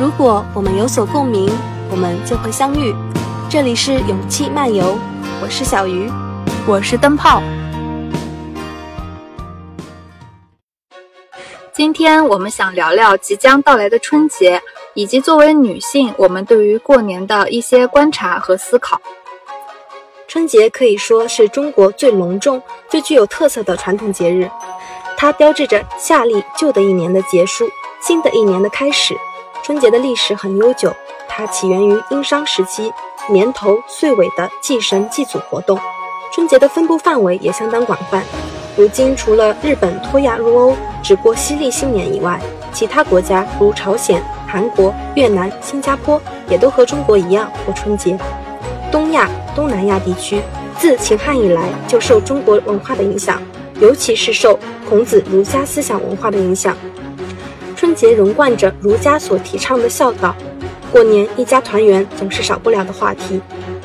如果我们有所共鸣，我们就会相遇。这里是勇气漫游，我是小鱼，我是灯泡。今天我们想聊聊即将到来的春节，以及作为女性，我们对于过年的一些观察和思考。春节可以说是中国最隆重、最具有特色的传统节日，它标志着夏历旧的一年的结束，新的一年的开始。春节的历史很悠久，它起源于殷商时期，年头岁尾的祭神祭祖活动。春节的分布范围也相当广泛。如今，除了日本脱亚入欧只过西历新年以外，其他国家如朝鲜、韩国、越南、新加坡也都和中国一样过春节。东亚、东南亚地区自秦汉以来就受中国文化的影响，尤其是受孔子儒家思想文化的影响。春节融贯着儒家所提倡的孝道，过年一家团圆总是少不了的话题。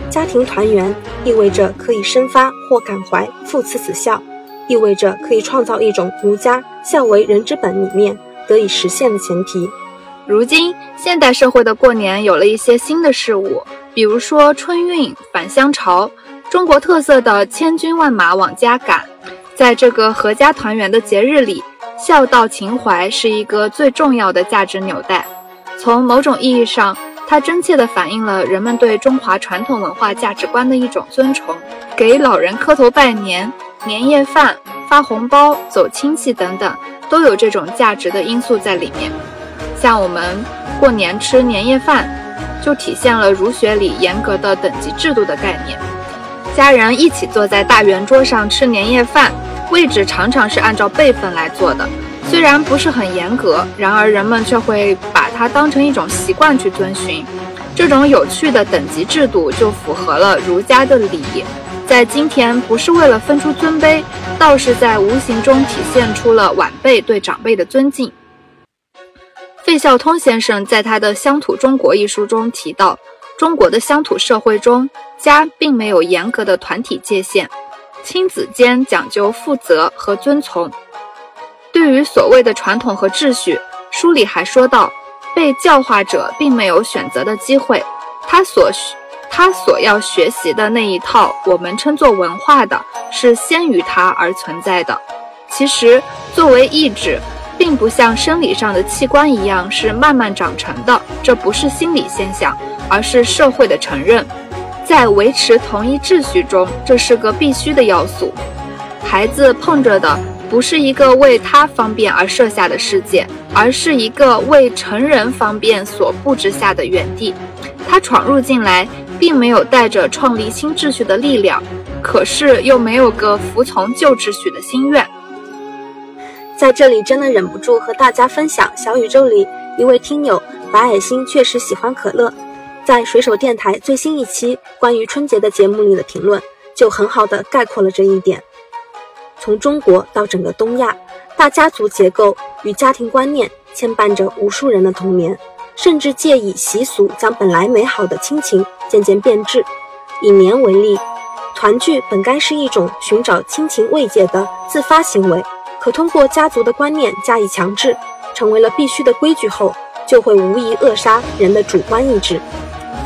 家庭团圆意味着可以生发或感怀父慈子孝。意味着可以创造一种儒家“孝为人之本”理念得以实现的前提。如今，现代社会的过年有了一些新的事物，比如说春运、返乡潮，中国特色的千军万马往家赶。在这个阖家团圆的节日里，孝道情怀是一个最重要的价值纽带。从某种意义上，它真切地反映了人们对中华传统文化价值观的一种尊崇。给老人磕头拜年。年夜饭、发红包、走亲戚等等，都有这种价值的因素在里面。像我们过年吃年夜饭，就体现了儒学里严格的等级制度的概念。家人一起坐在大圆桌上吃年夜饭，位置常常是按照辈分来做的。虽然不是很严格，然而人们却会把它当成一种习惯去遵循。这种有趣的等级制度，就符合了儒家的礼。在今天，不是为了分出尊卑，倒是在无形中体现出了晚辈对长辈的尊敬。费孝通先生在他的《乡土中国》一书中提到，中国的乡土社会中，家并没有严格的团体界限，亲子间讲究负责和遵从。对于所谓的传统和秩序，书里还说到，被教化者并没有选择的机会，他所需。他所要学习的那一套，我们称作文化的，是先于他而存在的。其实，作为意志，并不像生理上的器官一样是慢慢长成的，这不是心理现象，而是社会的承认。在维持同一秩序中，这是个必须的要素。孩子碰着的不是一个为他方便而设下的世界，而是一个为成人方便所布置下的园地。他闯入进来。并没有带着创立新秩序的力量，可是又没有个服从旧秩序的心愿。在这里，真的忍不住和大家分享小宇宙里一位听友白矮星确实喜欢可乐，在水手电台最新一期关于春节的节目里的评论，就很好的概括了这一点。从中国到整个东亚，大家族结构与家庭观念牵绊着无数人的童年。甚至借以习俗将本来美好的亲情渐渐变质。以年为例，团聚本该是一种寻找亲情慰藉的自发行为，可通过家族的观念加以强制，成为了必须的规矩后，就会无疑扼杀人的主观意志。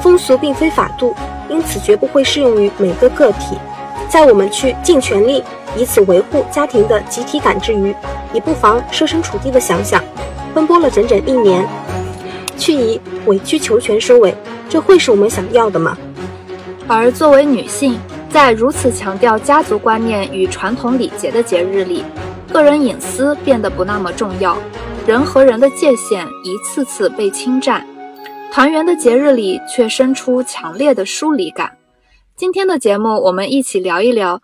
风俗并非法度，因此绝不会适用于每个个体。在我们去尽全力以此维护家庭的集体感之余，也不妨设身处地的想想，奔波了整整一年。去以委曲求全收尾，这会是我们想要的吗？而作为女性，在如此强调家族观念与传统礼节的节日里，个人隐私变得不那么重要，人和人的界限一次次被侵占。团圆的节日里，却生出强烈的疏离感。今天的节目，我们一起聊一聊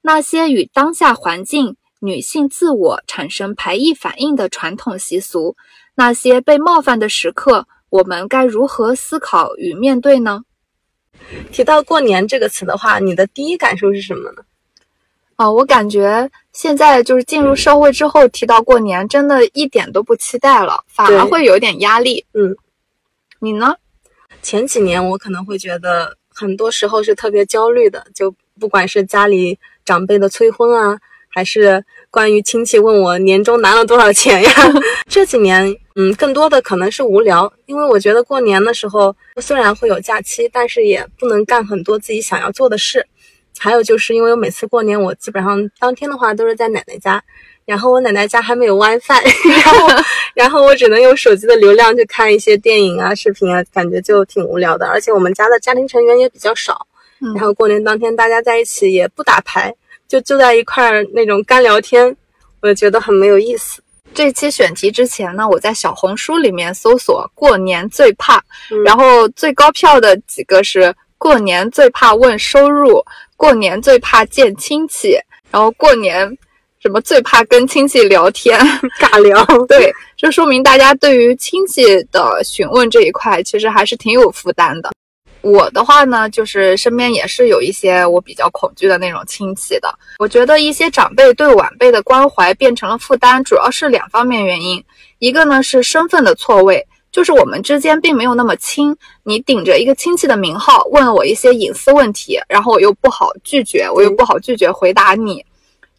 那些与当下环境、女性自我产生排异反应的传统习俗。那些被冒犯的时刻，我们该如何思考与面对呢？提到过年这个词的话，你的第一感受是什么呢？哦，我感觉现在就是进入社会之后，提到过年，真的一点都不期待了，反而会有点压力。嗯，你呢？前几年我可能会觉得，很多时候是特别焦虑的，就不管是家里长辈的催婚啊，还是关于亲戚问我年终拿了多少钱呀？这几年，嗯，更多的可能是无聊，因为我觉得过年的时候虽然会有假期，但是也不能干很多自己想要做的事。还有就是因为我每次过年，我基本上当天的话都是在奶奶家，然后我奶奶家还没有 WiFi，然后然后我只能用手机的流量去看一些电影啊、视频啊，感觉就挺无聊的。而且我们家的家庭成员也比较少，然后过年当天大家在一起也不打牌。就就在一块儿那种干聊天，我觉得很没有意思。这期选题之前呢，我在小红书里面搜索“过年最怕”，然后最高票的几个是“过年最怕问收入”“过年最怕见亲戚”，然后“过年什么最怕跟亲戚聊天 尬聊”。对，这说明大家对于亲戚的询问这一块，其实还是挺有负担的。我的话呢，就是身边也是有一些我比较恐惧的那种亲戚的。我觉得一些长辈对晚辈的关怀变成了负担，主要是两方面原因。一个呢是身份的错位，就是我们之间并没有那么亲，你顶着一个亲戚的名号问我一些隐私问题，然后我又不好拒绝，我又不好拒绝回答你。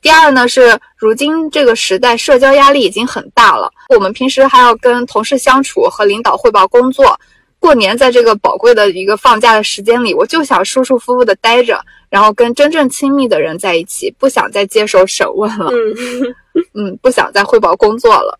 第二呢是如今这个时代社交压力已经很大了，我们平时还要跟同事相处，和领导汇报工作。过年在这个宝贵的一个放假的时间里，我就想舒舒服服的待着，然后跟真正亲密的人在一起，不想再接受审问了。嗯 嗯，不想再汇报工作了。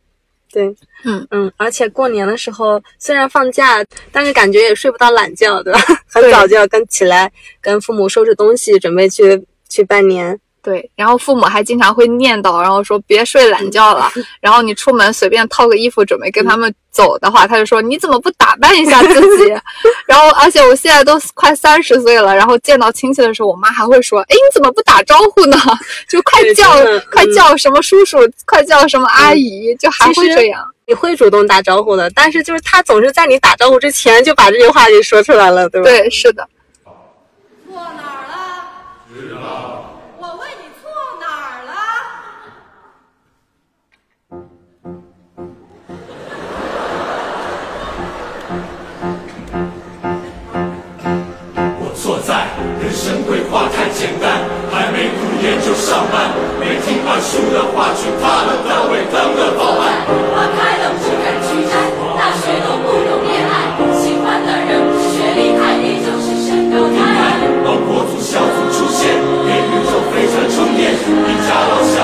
对，嗯嗯，而且过年的时候虽然放假，但是感觉也睡不到懒觉，对吧？很早就要跟起来，跟父母收拾东西，准备去去拜年。对，然后父母还经常会念叨，然后说别睡懒觉了。然后你出门随便套个衣服准备跟他们走的话，他就说你怎么不打扮一下自己？然后而且我现在都快三十岁了，然后见到亲戚的时候，我妈还会说，哎，你怎么不打招呼呢？就快叫快叫什么叔叔，快叫什么阿姨，就还会这样。你会主动打招呼的，但是就是他总是在你打招呼之前就把这句话给说出来了，对吧？对，是的。神规划太简单，还没读研就上班，没听二叔的话去他的单位当个保安。花开了不敢去摘，大学都不用恋爱，喜欢的人学历太低就是身高太矮。帮国足小组出现，给宇宙飞船充电，一家老小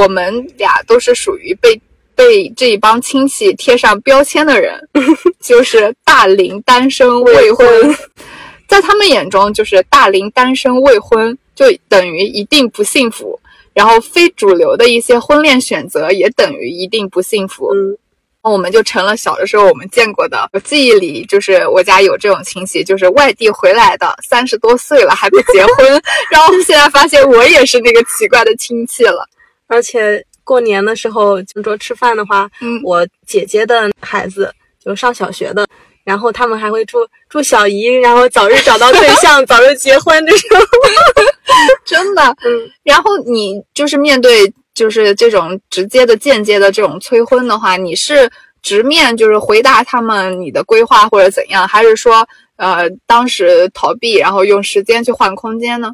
我们俩都是属于被被这一帮亲戚贴上标签的人，就是大龄单身未婚，在他们眼中，就是大龄单身未婚就等于一定不幸福，然后非主流的一些婚恋选择也等于一定不幸福。嗯，我们就成了小的时候我们见过的，我记忆里就是我家有这种亲戚，就是外地回来的，三十多岁了还不结婚，然后现在发现我也是那个奇怪的亲戚了。而且过年的时候就说吃饭的话，嗯我姐姐的孩子就上小学的，然后他们还会祝祝小姨，然后早日找到对象，早日结婚这种。真的，嗯，然后你就是面对就是这种直接的、间接的这种催婚的话，你是直面就是回答他们你的规划或者怎样，还是说呃当时逃避，然后用时间去换空间呢？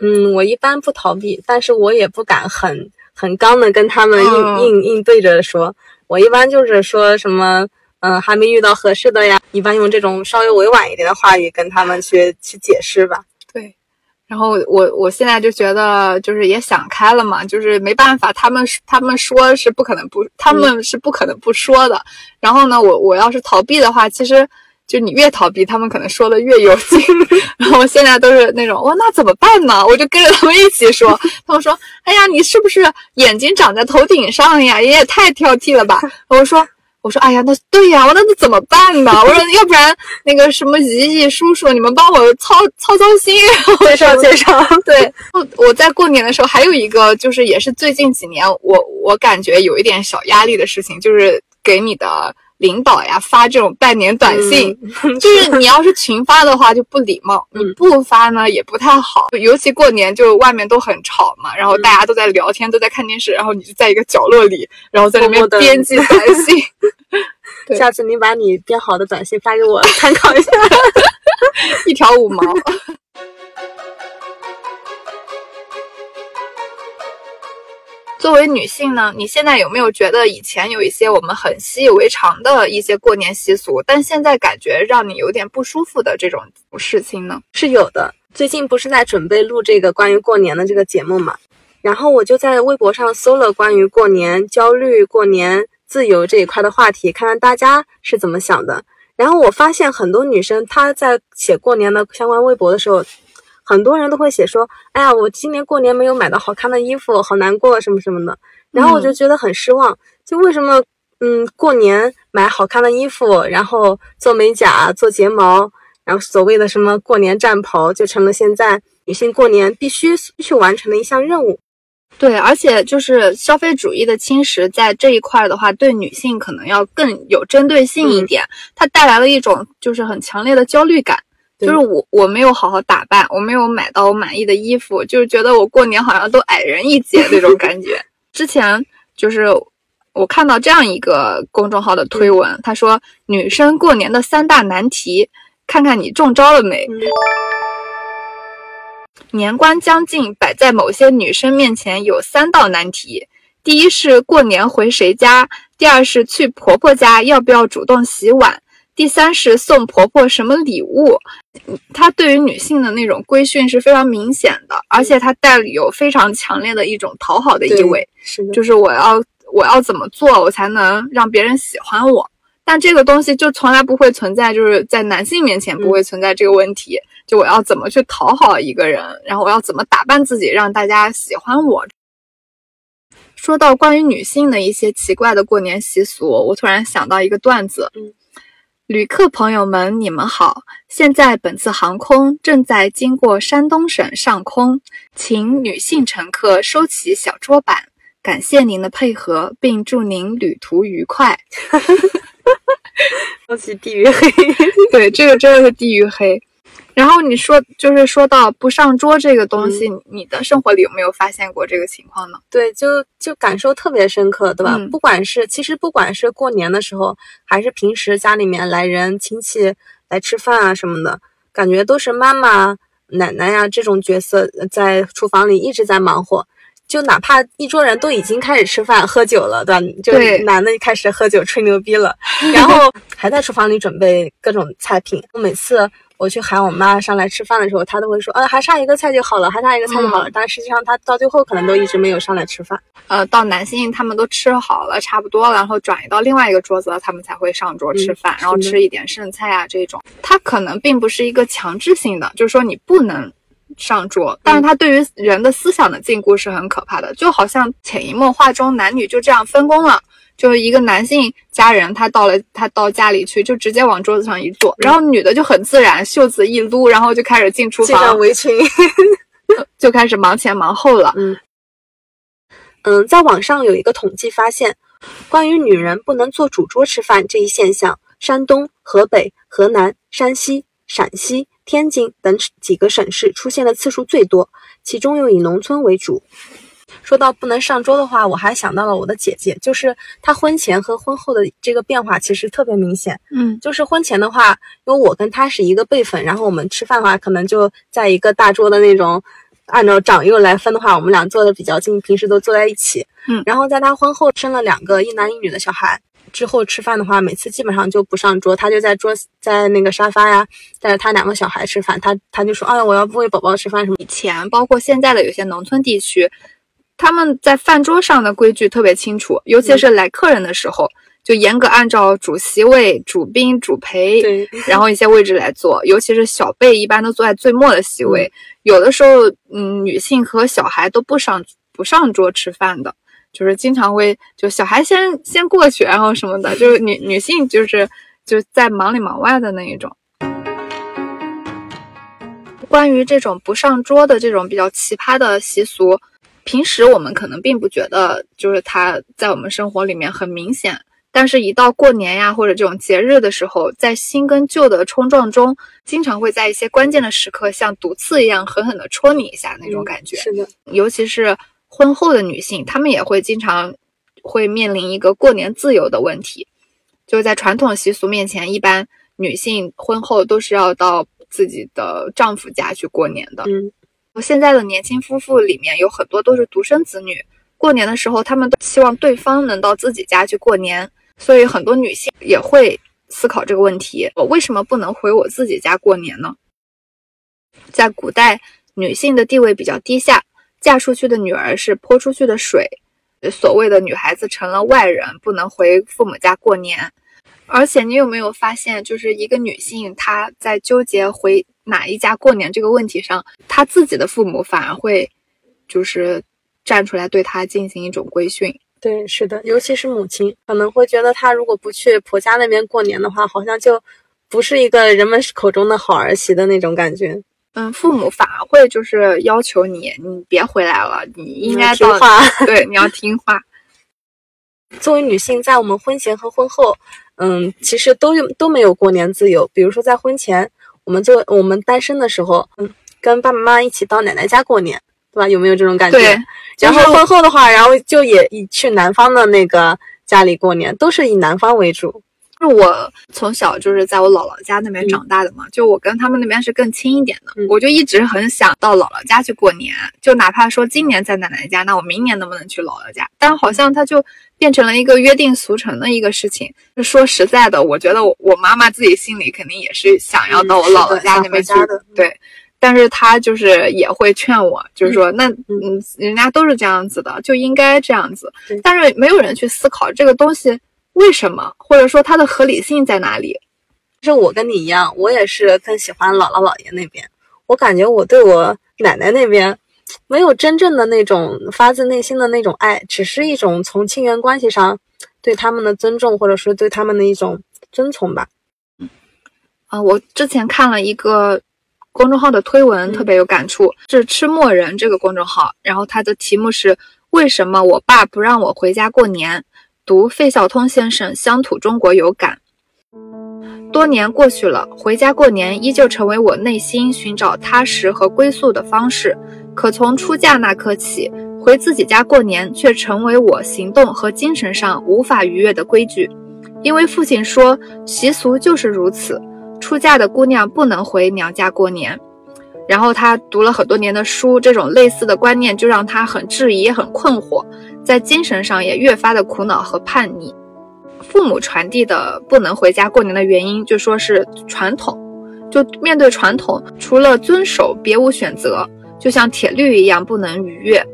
嗯，我一般不逃避，但是我也不敢很很刚的跟他们应、嗯应应对着说。我一般就是说什么，嗯、还没遇到合适的呀。一般用这种稍微委婉一点的话语跟他们去去解释吧。对。然后我我现在就觉得就是也想开了嘛，就是没办法，他们他们说是不可能不，他们是不可能不说的。然后呢，我我要是逃避的话，其实就你越逃避，他们可能说的越有劲。然后现在都是那种，哇，那怎么办呢？我就跟着他们一起说。他们说，哎呀，你是不是眼睛长在头顶上呀？你也太挑剔了吧？我说。我说，哎呀，那对呀，我说那怎么办呢？我说，要不然那个什么姨姨叔叔，你们帮我操操操心。介绍介绍，对，我我在过年的时候还有一个，就是也是最近几年我我感觉有一点小压力的事情，就是给你的领导呀发这种拜年短信，嗯 就是你要是群发的话就不礼貌，你嗯不发呢也不太好，尤其过年就外面都很吵嘛，然后嗯大家都在聊天，都在看电视，然后你就在一个角落里，然后在那边默默地编辑短信。下次你把你编好的短信发给我参考一下。一条五毛。作为女性呢，你现在有没有觉得以前有一些我们很习以为常的一些过年习俗，但现在感觉让你有点不舒服的这种事情呢？是有的。最近不是在准备录这个关于过年的这个节目嘛，然后我就在微博上搜了关于过年焦虑、过年自由这一块的话题，看看大家是怎么想的。然后我发现很多女生她在写过年的相关微博的时候，很多人都会写说：“哎呀，我今年过年没有买到好看的衣服，好难过什么什么的。”然后我就觉得很失望，就为什么嗯过年买好看的衣服，然后做美甲、做睫毛。然后所谓的什么过年战袍，就成了现在女性过年必须去完成的一项任务。对，而且就是消费主义的侵蚀，在这一块的话，对女性可能要更有针对性一点，它带来了一种就是很强烈的焦虑感。就是我我没有好好打扮，我没有买到我满意的衣服，就是觉得我过年好像都矮人一截那种感觉。之前就是我看到这样一个公众号的推文，他说女生过年的三大难题，看看你中招了没。嗯年关将近，摆在某些女生面前有三道难题：第一是过年回谁家；第二是去婆婆家要不要主动洗碗；第三是送婆婆什么礼物。她对于女性的那种规训是非常明显的，而且她带有非常强烈的一种讨好的意味，是，就是我要我要怎么做，我才能让别人喜欢我。但这个东西就从来不会存在，就是在男性面前不会存在这个问题。就我要怎么去讨好一个人，然后我要怎么打扮自己，让大家喜欢我。说到关于女性的一些奇怪的过年习俗，我突然想到一个段子。嗯，旅客朋友们，你们好！现在本次航空正在经过山东省上空，请女性乘客收起小桌板，感谢您的配合，并祝您旅途愉快。收起地狱黑，对，这个真的是地狱黑。然后你说，就是说到不上桌这个东西，你的生活里有没有发现过这个情况呢？对，就就感受特别深刻，对吧？嗯不管是其实不管是过年的时候，还是平时家里面来人亲戚来吃饭啊什么的，感觉都是妈妈、奶奶呀、这种角色呃在厨房里一直在忙活。就哪怕一桌人都已经开始吃饭喝酒了，对吧？就男的开始喝酒吹牛逼了，然后还在厨房里准备各种菜品。我每次我去喊我妈上来吃饭的时候，她都会说，呃，还差一个菜就好了，还差一个菜就好了。但实际上，她到最后可能都一直没有上来吃饭。呃，到男性他们都吃好了，差不多了，然后转移到另外一个桌子，他们才会上桌吃饭，然后吃一点剩菜啊这种。它可能并不是一个强制性的，就是说你不能上桌，但是它对于人的思想的禁锢是很可怕的，就好像潜移默化中男女就这样分工了。就是一个男性家人，他到了，他到家里去，就直接往桌子上一坐，然后女的就很自然，袖子一撸，然后就开始进厨房围裙 就开始忙前忙后了。嗯嗯，在网上有一个统计发现，关于女人不能坐主桌吃饭这一现象，山东、河北、河南、山西、陕西、天津等几个省市出现的次数最多，其中又以农村为主。说到不能上桌的话，我还想到了我的姐姐，就是她婚前和婚后的这个变化其实特别明显。嗯，就是婚前的话，因为我跟她是一个辈分，然后我们吃饭的话，可能就在一个大桌的那种，按照长幼来分的话，我们俩坐的比较近，平时都坐在一起。嗯，然后在她婚后生了两个一男一女的小孩之后，吃饭的话，每次基本上就不上桌，她就在桌在那个沙发呀，带着她两个小孩吃饭，她她就说，哎呀，我要不喂宝宝吃饭什么。以前包括现在的有些农村地区。他们在饭桌上的规矩特别清楚，尤其是来客人的时候，就严格按照主席位、主宾、主陪，然后一些位置来坐。尤其是小辈，一般都坐在最末的席位。有的时候，嗯，女性和小孩都不上不上桌吃饭的，就是经常会就小孩先先过去，然后什么的，就是女女性就是就在忙里忙外的那一种。关于这种不上桌的这种比较奇葩的习俗。平时我们可能并不觉得，就是它在我们生活里面很明显，但是，一到过年呀或者这种节日的时候，在新跟旧的冲撞中，经常会在一些关键的时刻，像毒刺一样狠狠地戳你一下那种感觉。是的，尤其是婚后的女性，她们也会经常会面临一个过年自由的问题。就在传统习俗面前，一般女性婚后都是要到自己的丈夫家去过年的。嗯。现在的年轻夫妇里面有很多都是独生子女，过年的时候他们都希望对方能到自己家去过年，所以很多女性也会思考这个问题：我为什么不能回我自己家过年呢？在古代，女性的地位比较低下，嫁出去的女儿是泼出去的水，所谓的女孩子成了外人，不能回父母家过年。而且你有没有发现，就是一个女性她在纠结回。哪一家过年这个问题上，她自己的父母反而会，就是站出来对她进行一种规训。对，是的，尤其是母亲可能会觉得，她如果不去婆家那边过年的话，好像就不是一个人们口中的好儿媳的那种感觉。嗯，父母反而会就是要求你，你别回来了，你应该听话。对，你要听话。作为女性，在我们婚前和婚后，嗯，其实都都没有过年自由。比如说在婚前。我们做我们单身的时候，嗯，跟爸爸妈妈一起到奶奶家过年，对吧？有没有这种感觉？对。然后婚后的话，然后就也以去男方的那个家里过年，都是以男方为主。是我从小就是在我姥姥家那边长大的嘛，就我跟他们那边是更亲一点的，我就一直很想到姥姥家去过年，就哪怕说今年在奶奶家，那我明年能不能去姥姥家？但好像他就变成了一个约定俗成的一个事情。就说实在的，我觉得我我妈妈自己心里肯定也是想要到我姥姥家那边去的，对。但是她就是也会劝我，就是说那嗯，人家都是这样子的，就应该这样子。但是没有人去思考这个东西。为什么？或者说它的合理性在哪里？其实我跟你一样，我也是更喜欢姥姥姥爷那边。我感觉我对我奶奶那边没有真正的那种发自内心的那种爱，只是一种从亲缘关系上对他们的尊重，或者说对他们的一种遵从吧。嗯，啊，我之前看了一个公众号的推文，特别有感触，是吃墨人这个公众号，然后它的题目是为什么我爸不让我回家过年。读费孝通先生《乡土中国》有感。多年过去了，回家过年依旧成为我内心寻找踏实和归宿的方式。可从出嫁那刻起，回自己家过年却成为我行动和精神上无法逾越的规矩。因为父亲说，习俗就是如此，出嫁的姑娘不能回娘家过年。然后他读了很多年的书，这种类似的观念就让他很质疑，很困惑。在精神上也越发的苦恼和叛逆。父母传递的不能回家过年的原因，就说是传统，就面对传统，除了遵守，别无选择，就像铁律一样不能逾越。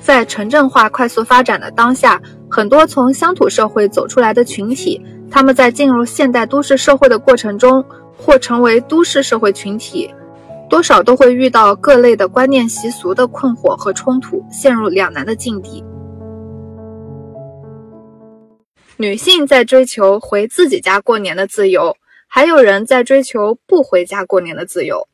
在城镇化快速发展的当下，很多从乡土社会走出来的群体，他们在进入现代都市社会的过程中，或成为都市社会群体，多少都会遇到各类的观念习俗的困惑和冲突，陷入两难的境地。女性在追求回自己家过年的自由。还有人在追求不回家过年的自由。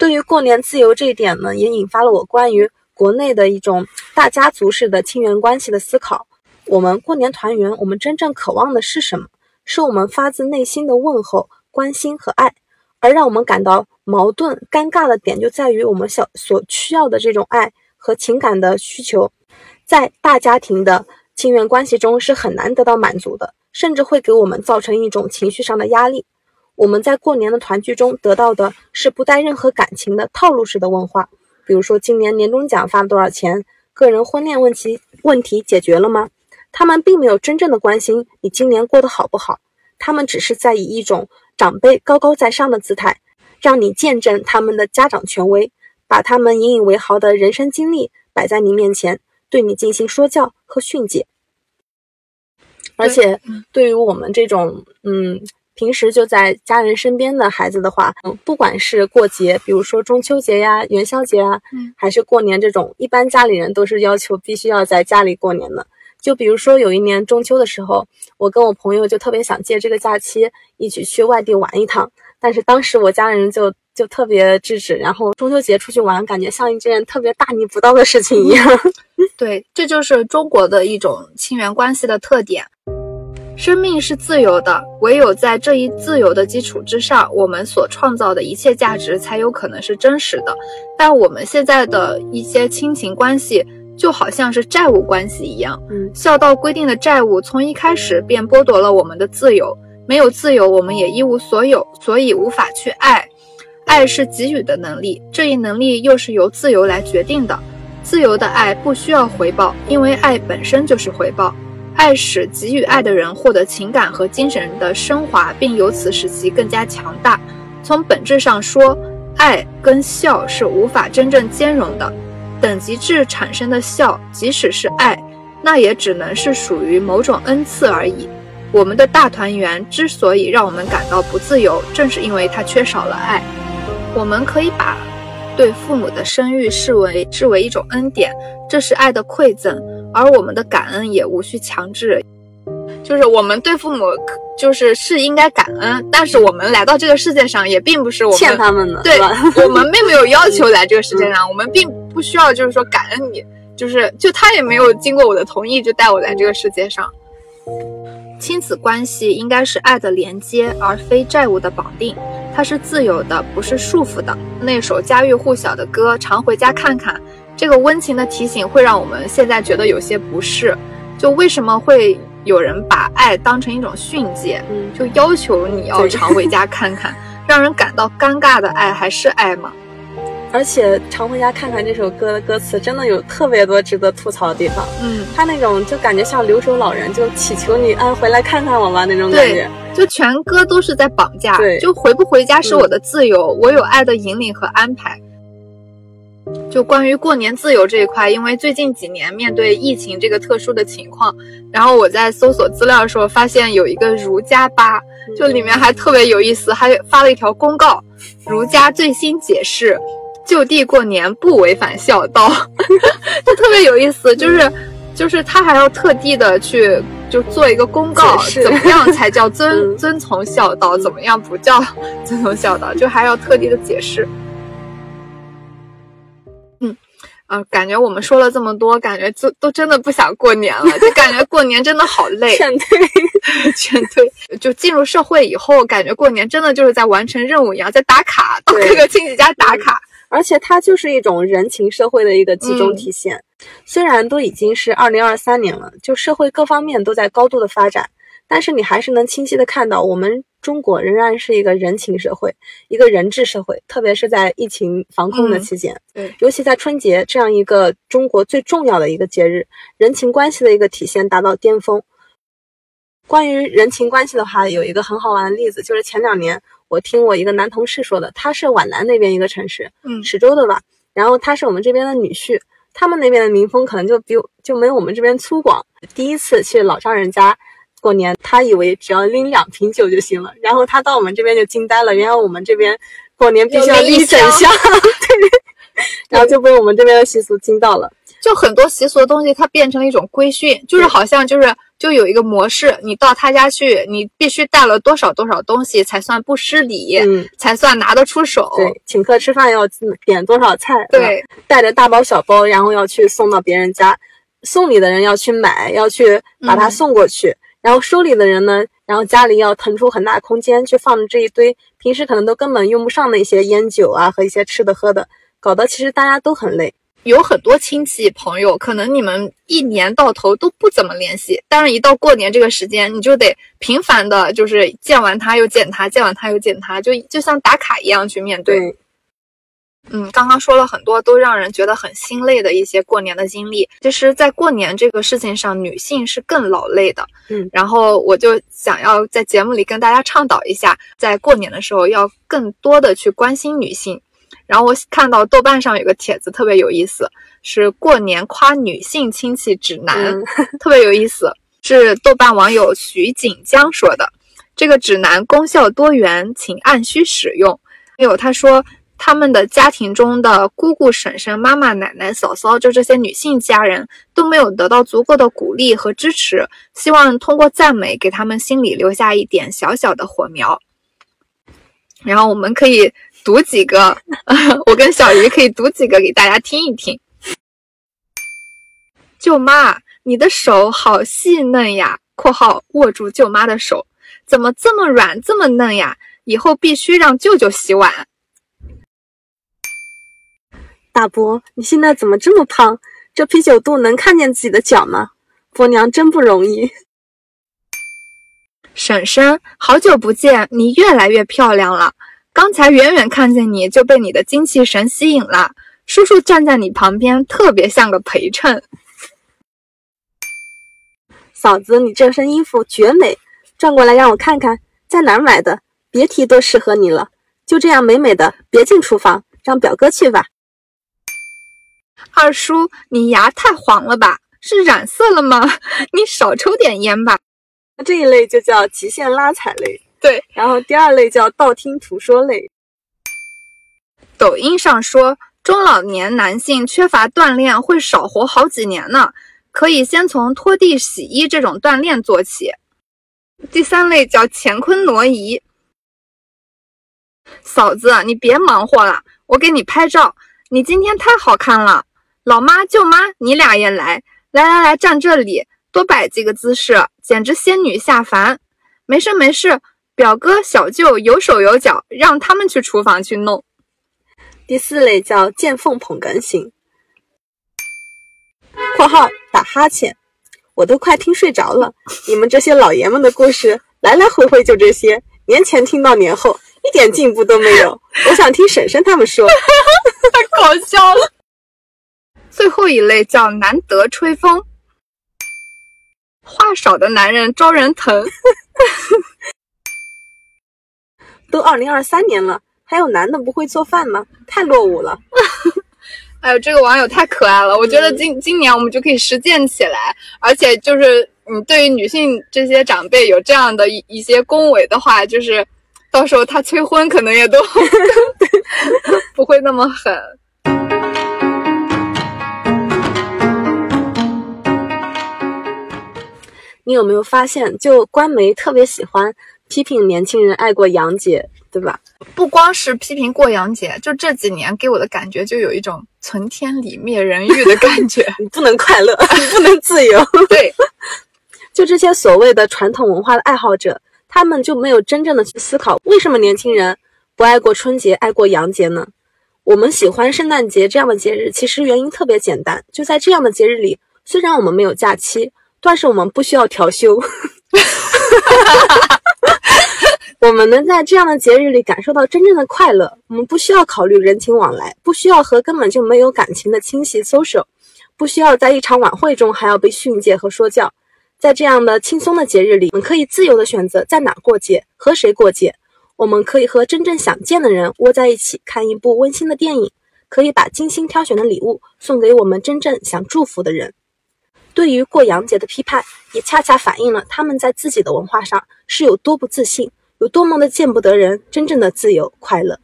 对于过年自由这一点呢，也引发了我关于国内的一种大家族式的亲缘关系的思考。我们过年团圆，我们真正渴望的是什么？是我们发自内心的问候、关心和爱。而让我们感到矛盾、尴尬的点，就在于我们小所需要的这种爱和情感的需求，在大家庭的亲缘关系中是很难得到满足的。甚至会给我们造成一种情绪上的压力。我们在过年的团聚中得到的是不带任何感情的套路式的问话，比如说今年年终奖发了多少钱，个人婚恋问题问题解决了吗？他们并没有真正的关心你今年过得好不好，他们只是在以一种长辈高高在上的姿态，让你见证他们的家长权威，把他们引以为豪的人生经历摆在你面前，对你进行说教和训诫。而且，对于我们这种嗯，平时就在家人身边的孩子的话，嗯，不管是过节，比如说中秋节呀、元宵节啊，嗯，还是过年这种，一般家里人都是要求必须要在家里过年的。就比如说有一年中秋的时候，我跟我朋友就特别想借这个假期一起去外地玩一趟，但是当时我家人就就特别制止，然后中秋节出去玩，感觉像一件特别大逆不道的事情一样。对，这就是中国的一种亲缘关系的特点。生命是自由的，唯有在这一自由的基础之上，我们所创造的一切价值才有可能是真实的。但我们现在的一些亲情关系就好像是债务关系一样，嗯，孝道规定的债务从一开始便剥夺了我们的自由，没有自由，我们也一无所有，所以无法去爱。爱是给予的能力，这一能力又是由自由来决定的。自由的爱不需要回报，因为爱本身就是回报。爱使给予爱的人获得情感和精神的升华，并由此使其更加强大。从本质上说，爱跟孝是无法真正兼容的。等级制产生的孝，即使是爱，那也只能是属于某种恩赐而已。我们的大团圆之所以让我们感到不自由，正是因为它缺少了爱。我们可以把对父母的生育视为视为一种恩典，这是爱的馈赠。而我们的感恩也无需强制，就是我们对父母就是是应该感恩，但是我们来到这个世界上也并不是我们欠他们的，对，我们并没有要求来这个世界上，我们并不需要就是说感恩你，就是就他也没有经过我的同意就带我来这个世界上。亲子关系应该是爱的连接，而非债务的绑定，它是自由的，不是束缚的。那首家喻户晓的歌《常回家看看》。这个温情的提醒会让我们现在觉得有些不适，就为什么会有人把爱当成一种训诫，嗯就要求你要常回家 看看，让人感到尴尬的爱还是爱吗？而且常回家看看这首歌的歌词真的有特别多值得吐槽的地方，嗯，他那种就感觉像留守老人，就祈求你啊回来看看我吧那种感觉，就全歌都是在绑架，对，就回不回家是我的自由，我有爱的引领和安排。就关于过年自由这一块，因为最近几年面对疫情这个特殊的情况，然后我在搜索资料的时候发现有一个儒家吧，就里面还特别有意思，还发了一条公告，儒家最新解释，就地过年不违反孝道，就特别有意思，就是就是他还要特地的去就做一个公告，怎么样才叫 遵遵从孝道，怎么样不叫 遵从孝道，就还要特地的解释。啊，感觉我们说了这么多，感觉就都真的不想过年了，就感觉过年真的好累。劝退，劝退。就进入社会以后，感觉过年真的就是在完成任务一样，在打卡，到各个亲戚家打卡。而且它就是一种人情社会的一个集中体现。虽然都已经是二零二三年了，就社会各方面都在高度的发展，但是你还是能清晰的看到我们。中国仍然是一个人情社会，一个人治社会，特别是在疫情防控的期间，对，尤其在春节这样一个中国最重要的一个节日，人情关系的一个体现达到巅峰。关于人情关系的话，有一个很好玩的例子，就是前两年我听我一个男同事说的，他是皖南那边一个城市，嗯池州的吧，然后他是我们这边的女婿，他们那边的民风可能就比我就没有我们这边粗犷。第一次去老丈人家过年，他以为只要拎两瓶酒就行了，然后他到我们这边就惊呆了，原来我们这边过年必须要拎一整箱，对，然后就被我们这边的习俗惊到了。就很多习俗的东西，它变成了一种规训，就是好像就是就有一个模式，你到他家去，你必须带了多少多少东西才算不失礼，嗯，才算拿得出手。对，请客吃饭要点多少菜，对，带着大包小包，然后要去送到别人家，送礼的人要去买，要去把它嗯送过去，然后收礼的人呢，然后家里要腾出很大空间去放这一堆平时可能都根本用不上的一些烟酒啊和一些吃的喝的，搞得其实大家都很累。有很多亲戚朋友，可能你们一年到头都不怎么联系，但是一到过年这个时间，你就得频繁的，就是见完他又见他，见完他又见他，就就像打卡一样去面对。对，嗯，刚刚说了很多都让人觉得很心累的一些过年的经历。其实，在过年这个事情上，女性是更劳累的。嗯然后我就想要在节目里跟大家倡导一下，在过年的时候要更多的去关心女性。然后我看到豆瓣上有个帖子特别有意思，是过年夸女性亲戚指南，嗯特别有意思，是豆瓣网友徐锦江说的。这个指南功效多元，请按需使用。还有他说，他们的家庭中的姑姑、婶婶、妈妈、奶奶、嫂嫂，就这些女性家人都没有得到足够的鼓励和支持，希望通过赞美给他们心里留下一点小小的火苗。然后我们可以读几个，我跟小鱼可以读几个给大家听一听。舅妈，你的手好细嫩呀（括号握住舅妈的手），怎么这么软这么嫩呀？以后必须让舅舅洗碗。大伯，你现在怎么这么胖？这啤酒肚能看见自己的脚吗？伯娘真不容易。婶婶，好久不见，你越来越漂亮了。刚才远远看见你就被你的精气神吸引了。叔叔站在你旁边，特别像个陪衬。嫂子，你这身衣服绝美，转过来让我看看，在哪儿买的？别提多适合你了。就这样美美的，别进厨房，让表哥去吧。二叔，你牙太黄了吧？是染色了吗？你少抽点烟吧。这一类就叫极限拉踩类，对。然后第二类叫道听途说类。抖音上说，中老年男性缺乏锻炼会少活好几年呢，可以先从拖地、洗衣这种锻炼做起。第三类叫乾坤挪移。嫂子，你别忙活了，我给你拍照。你今天太好看了，老妈、舅妈，你俩也来，来来来，站这里，多摆几个姿势，简直仙女下凡。没事没事，表哥、小舅有手有脚，让他们去厨房去弄。第四类叫见缝捧哏型（括号打哈欠），我都快听睡着了。你们这些老爷们的故事来来回回就这些，年前听到年后，一点进步都没有。我想听婶婶他们说。太搞笑了。最后一类叫难得吹风，话少的男人招人疼。都二零二三年了，还有男的不会做饭吗？太落伍了。哎呦，这个网友太可爱了！我觉得今今年我们就可以实践起来，而且就是你对于女性这些长辈有这样的一一些恭维的话，就是到时候他催婚可能也都 不会那么狠。你有没有发现，就官媒特别喜欢批评年轻人爱过洋节，对吧？不光是批评过洋节，就这几年给我的感觉就有一种存天理灭人欲的感觉。你不能快乐，你不能自由。对，就这些所谓的传统文化的爱好者，他们就没有真正的去思考，为什么年轻人不爱过春节，爱过洋节呢？我们喜欢圣诞节这样的节日，其实原因特别简单，就在这样的节日里，虽然我们没有假期，但是我们不需要调休。我们能在这样的节日里感受到真正的快乐，我们不需要考虑人情往来，不需要和根本就没有感情的亲戚 social，不需要在一场晚会中还要被训诫和说教。在这样的轻松的节日里，我们可以自由的选择在哪过节，和谁过节。我们可以和真正想见的人窝在一起，看一部温馨的电影，可以把精心挑选的礼物送给我们真正想祝福的人。对于过洋节的批判，也恰恰反映了他们在自己的文化上是有多不自信，有多么的见不得人真正的自由快乐。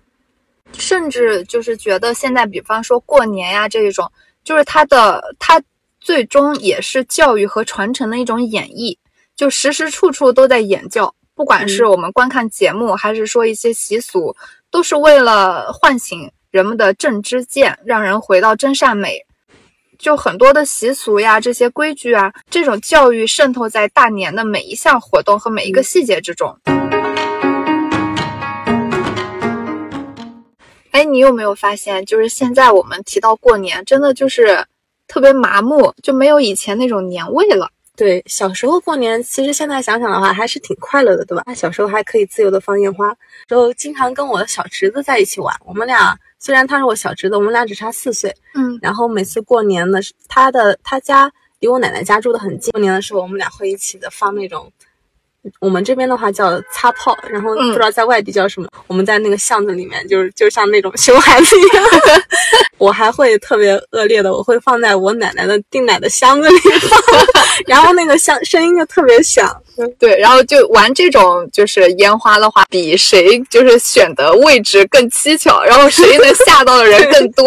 甚至就是觉得现在，比方说过年呀这一种，就是它的它最终也是教育和传承的一种演绎，就时时处处都在演教。不管是我们观看节目，还是说一些习俗，都是为了唤醒人们的正知见，让人回到真善美。就很多的习俗呀，这些规矩啊，这种教育渗透在大年的每一项活动和每一个细节之中。哎，你有没有发现，就是现在我们提到过年，真的就是特别麻木，就没有以前那种年味了。对，小时候过年，其实现在想想的话，还是挺快乐的，对吧？小时候还可以自由的放烟花，就经常跟我的小侄子在一起玩。我们俩虽然他是我小侄子，我们俩只差四岁，嗯，然后每次过年呢，他的他家离我奶奶家住的很近，过年的时候我们俩会一起的放那种。我们这边的话叫擦炮，然后不知道在外地叫什么。我们在那个巷子里面，就是就像那种熊孩子一样。我还会特别恶劣的，我会放在我奶奶的订奶的箱子里放，然后那个箱声音就特别响。对，然后就玩这种就是烟花的话，比谁就是选的位置更蹊跷，然后谁能吓到的人更多。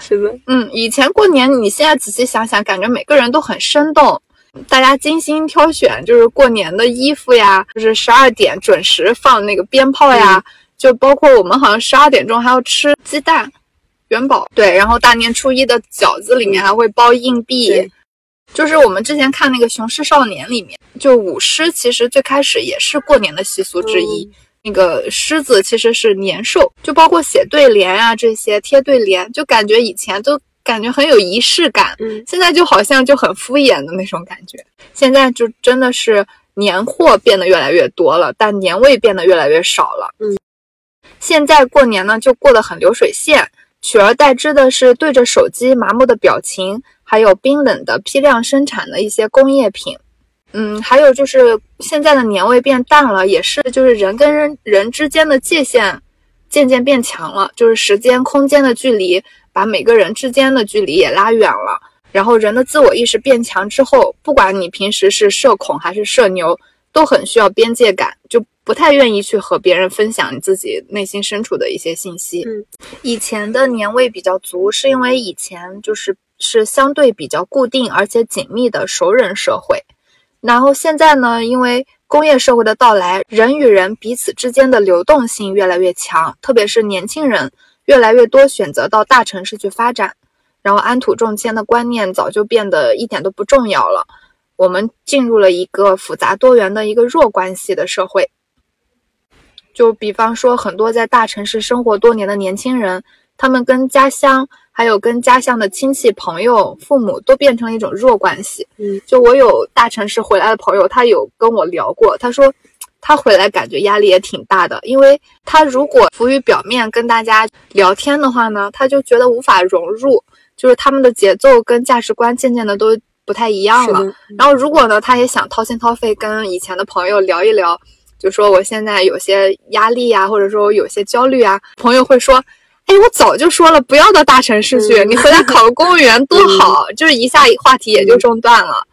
是的，嗯，以前过年，你现在仔细想想，感觉每个人都很生动。大家精心挑选，就是过年的衣服呀，就是十二点准时放那个鞭炮呀，就包括我们好像十二点钟还要吃鸡蛋、元宝，对，然后大年初一的饺子里面还会包硬币，就是我们之前看那个《雄狮少年》里面，就舞狮其实最开始也是过年的习俗之一，那个狮子其实是年兽，就包括写对联啊这些贴对联，就感觉以前都。感觉很有仪式感，嗯，现在就好像就很敷衍的那种感觉。现在就真的是年货变得越来越多了，但年味变得越来越少了。嗯，现在过年呢就过得很流水线，取而代之的是对着手机麻木的表情，还有冰冷的批量生产的一些工业品。嗯，还有就是现在的年味变淡了，也是就是人跟人人之间的界限渐渐变强了，就是时间空间的距离。把每个人之间的距离也拉远了，然后人的自我意识变强之后，不管你平时是社恐还是社牛，都很需要边界感，就不太愿意去和别人分享你自己内心深处的一些信息。嗯，以前的年味比较足，是因为以前就是是相对比较固定而且紧密的熟人社会，然后现在呢，因为工业社会的到来，人与人彼此之间的流动性越来越强，特别是年轻人。越来越多选择到大城市去发展，然后安土重迁的观念早就变得一点都不重要了。我们进入了一个复杂多元的一个弱关系的社会。就比方说，很多在大城市生活多年的年轻人，他们跟家乡还有跟家乡的亲戚、朋友、父母都变成了一种弱关系。嗯，就我有大城市回来的朋友，他有跟我聊过，他说。他回来感觉压力也挺大的，因为他如果浮于表面跟大家聊天的话呢，他就觉得无法融入，就是他们的节奏跟价值观渐渐的都不太一样了。然后如果呢，他也想掏心掏肺跟以前的朋友聊一聊，就说我现在有些压力呀，或者说我有些焦虑啊，朋友会说，哎，我早就说了不要到大城市去，你回来考个公务员多好，就是一下话题也就中断了。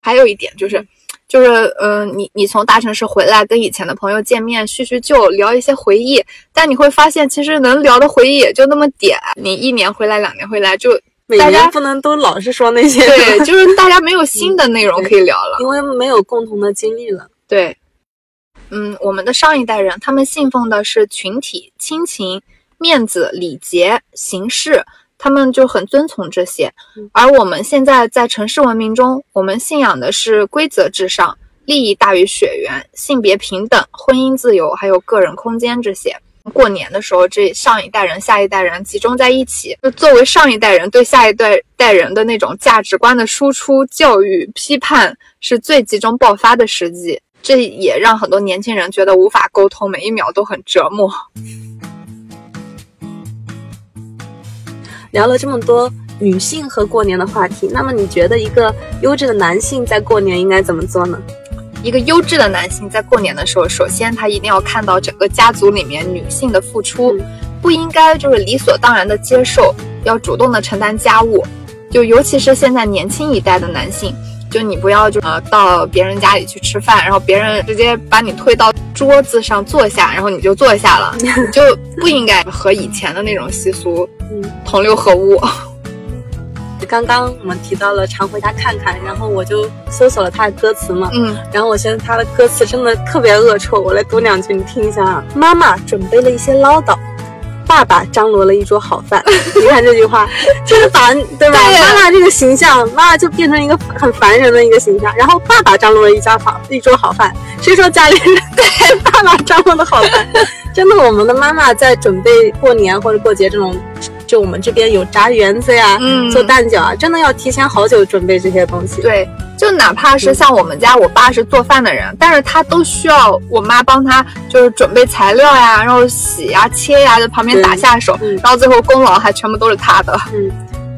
还有一点就是。就是，嗯，你你从大城市回来，跟以前的朋友见面叙叙旧，聊一些回忆，但你会发现，其实能聊的回忆也就那么点。你一年回来，两年回来，就大家不能都老是说那些。对，就是大家没有新的内容可以聊了，因为没有共同的经历了。对，嗯，我们的上一代人，他们信奉的是群体、亲情、面子、礼节、形式。他们就很遵从这些，而我们现在在城市文明中，我们信仰的是规则至上，利益大于血缘，性别平等，婚姻自由，还有个人空间这些。过年的时候，这上一代人、下一代人集中在一起，就作为上一代人对下一代代人的那种价值观的输出、教育、批判，是最集中爆发的时机。这也让很多年轻人觉得无法沟通，每一秒都很折磨。聊了这么多女性和过年的话题，那么你觉得一个优质的男性在过年应该怎么做呢？一个优质的男性在过年的时候，首先他一定要看到整个家族里面女性的付出，不应该就是理所当然的接受，要主动的承担家务。就尤其是现在年轻一代的男性，就你不要就呃到别人家里去吃饭，然后别人直接把你推到桌子上坐下，然后你就坐下了，就不应该和以前的那种习俗嗯同流合污。刚刚我们提到了常回家看看，然后我就搜索了他的歌词嘛，嗯，然后我觉得他的歌词真的特别恶臭，我来读两句你听一下啊。妈妈准备了一些唠叨，爸爸张罗了一桌好饭。你看这句话，就是把对吧？妈妈这个形象，妈妈就变成一个很烦人的一个形象。然后爸爸张罗了一家好一桌好饭，谁说家里人对爸爸张罗的好饭？真的，我们的妈妈在准备过年或者过节这种。就我们这边有炸圆子呀，嗯，做蛋饺啊，真的要提前好久准备这些东西。对，就哪怕是像我们家，我爸是做饭的人，但是他都需要我妈帮他，就是准备材料呀，然后洗呀、切呀，在旁边打下手，然后最后功劳还全部都是他的。嗯，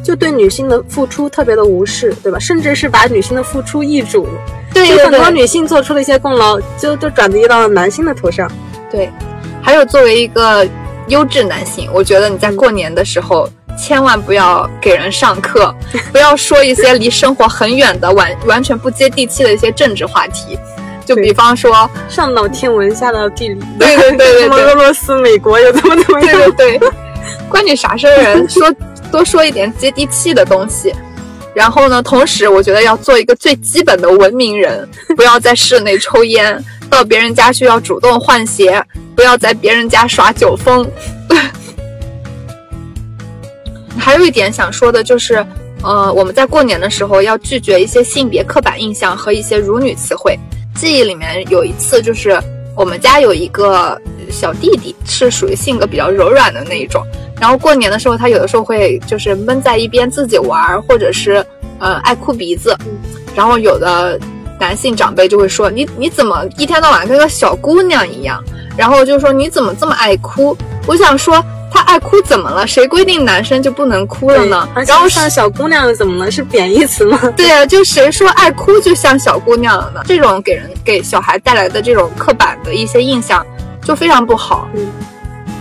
就对女性的付出特别的无视，对吧？甚至是把女性的付出易主。对，有很多女性做出了一些功劳，就就转移到了男性的头上。对，还有作为一个。优质男性，我觉得你在过年的时候千万不要给人上课，不要说一些离生活很远的、完完全不接地气的一些政治话题。就比方说，上到天文，下到地理，对对对对，什么俄罗斯、美国又怎么怎么样？对对对，关你啥事儿？人说多说一点接地气的东西。然后呢，同时我觉得要做一个最基本的文明人，不要在室内抽烟，到别人家去要主动换鞋。不要在别人家耍酒疯。还有一点想说的就是，呃，我们在过年的时候要拒绝一些性别刻板印象和一些辱女词汇。记忆里面有一次，就是我们家有一个小弟弟，是属于性格比较柔软的那一种。然后过年的时候，他有的时候会就是闷在一边自己玩，或者是呃爱哭鼻子。然后有的男性长辈就会说：“你你怎么一天到晚跟个小姑娘一样？”然后就说你怎么这么爱哭？我想说他爱哭怎么了？谁规定男生就不能哭了呢？然后像小姑娘怎么了？是贬义词吗？对呀，就谁说爱哭就像小姑娘了呢？这种给人给小孩带来的这种刻板的一些印象就非常不好。嗯，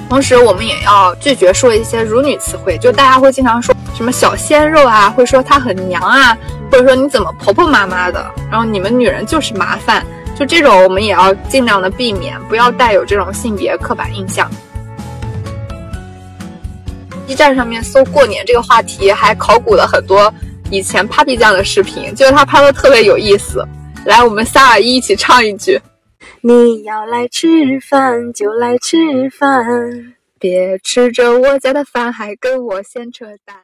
同时我们也要拒绝说一些辱女词汇，就大家会经常说什么小鲜肉啊，会说她很娘啊，或者说你怎么婆婆妈妈的？然后你们女人就是麻烦。就这种，我们也要尽量的避免，不要带有这种性别刻板印象。B 站上面搜过年这个话题，还考古了很多以前 Papi 酱的视频，觉得他拍的特别有意思。来，我们仨，一起唱一句：你要来吃饭就来吃饭，别吃着我家的饭还跟我闲扯淡。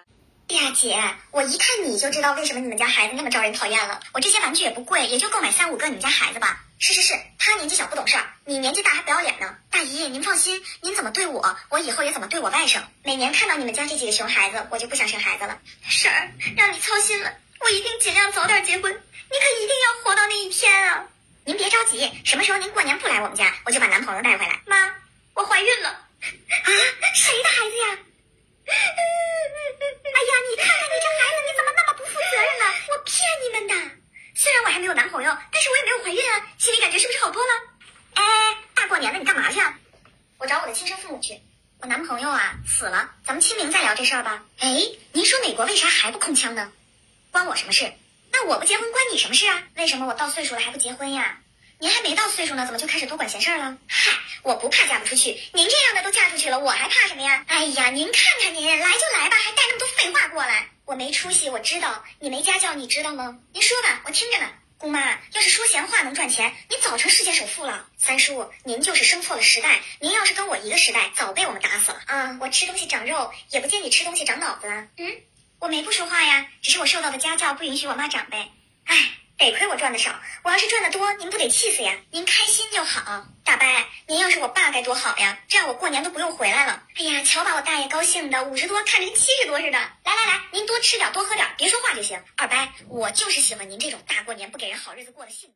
哎呀，姐，我一看你就知道为什么你们家孩子那么招人讨厌了。我这些玩具也不贵，也就够买三五个你们家孩子吧。是是是，他年纪小不懂事儿，你年纪大还不要脸呢。大姨，您放心，您怎么对我，我以后也怎么对我外甥。每年看到你们家这几个熊孩子，我就不想生孩子了。婶儿，让你操心了，我一定尽量早点结婚。你可一定要活到那一天啊！您别着急，什么时候您过年不来我们家，我就把男朋友带回来。妈，我怀孕了。啊，谁的孩子呀？哎呀，你看看你这孩子，你怎么那么不负责任呢？我骗你们的。虽然我还没有男朋友，但是我也没有怀孕啊，心里感觉是不是好多了？哎，大过年的你干嘛去？啊？我找我的亲生父母去。我男朋友啊死了，咱们清明再聊这事儿吧。哎，您说美国为啥还不控枪呢？关我什么事？那我不结婚关你什么事啊？为什么我到岁数了还不结婚呀？您还没到岁数呢，怎么就开始多管闲事儿了？嗨，我不怕嫁不出去，您这样的都嫁出去了，我还怕什么呀？哎呀，您看看您，来就来吧，还带那么多废话过来，我没出息，我知道，你没家教，你知道吗？您说吧，我听着呢。姑妈，要是说闲话能赚钱，您早成世界首富了。三叔，您就是生错了时代，您要是跟我一个时代，早被我们打死了。啊，我吃东西长肉，也不见你吃东西长脑子。嗯，我没不说话呀，只是我受到的家教不允许我骂长辈。哎。得亏我赚的少，我要是赚的多，您不得气死呀？您开心就好。大伯，您要是我爸该多好呀，这样我过年都不用回来了。哎呀，瞧把我大爷高兴的，五十多看着跟七十多似的。来来来，您多吃点，多喝点，别说话就行。二伯，我就是喜欢您这种大过年不给人好日子过的性格。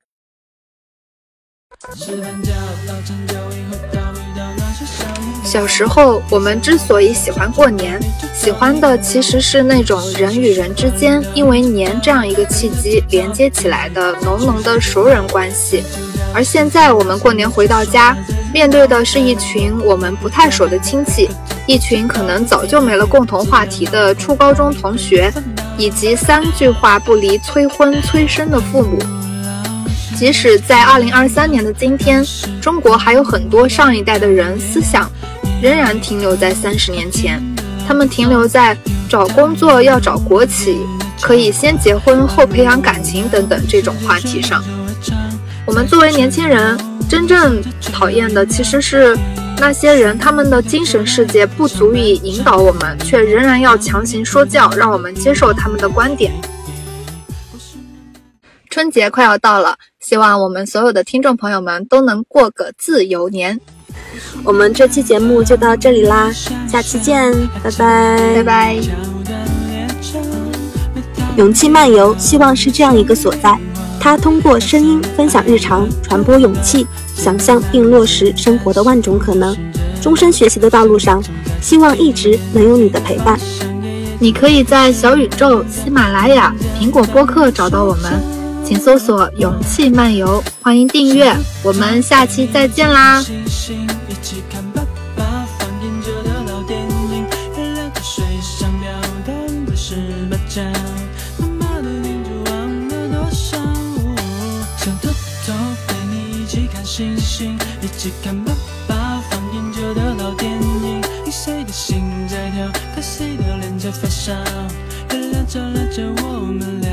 小时候，我们之所以喜欢过年，喜欢的其实是那种人与人之间因为年这样一个契机连接起来的浓浓的熟人关系。而现在，我们过年回到家，面对的是一群我们不太熟的亲戚，一群可能早就没了共同话题的初高中同学，以及三句话不离催婚催生的父母。即使在二零二三年的今天，中国还有很多上一代的人思想仍然停留在三十年前，他们停留在找工作要找国企，可以先结婚后培养感情等等这种话题上。我们作为年轻人，真正讨厌的其实是那些人，他们的精神世界不足以引导我们，却仍然要强行说教，让我们接受他们的观点。春节快要到了，希望我们所有的听众朋友们都能过个自由年。我们这期节目就到这里啦，下期见，拜拜，拜拜。勇气漫游，希望是这样一个所在，它通过声音分享日常，传播勇气，想象并落实生活的万种可能。终身学习的道路上，希望一直能有你的陪伴。你可以在小宇宙、喜马拉雅、苹果播客找到我们。请搜索“勇气漫游”，欢迎订阅，我们下期再见啦！星星，一起看爸爸放映着的老电影，听谁的心在跳，看谁的脸在发烧，月亮照亮着我们俩。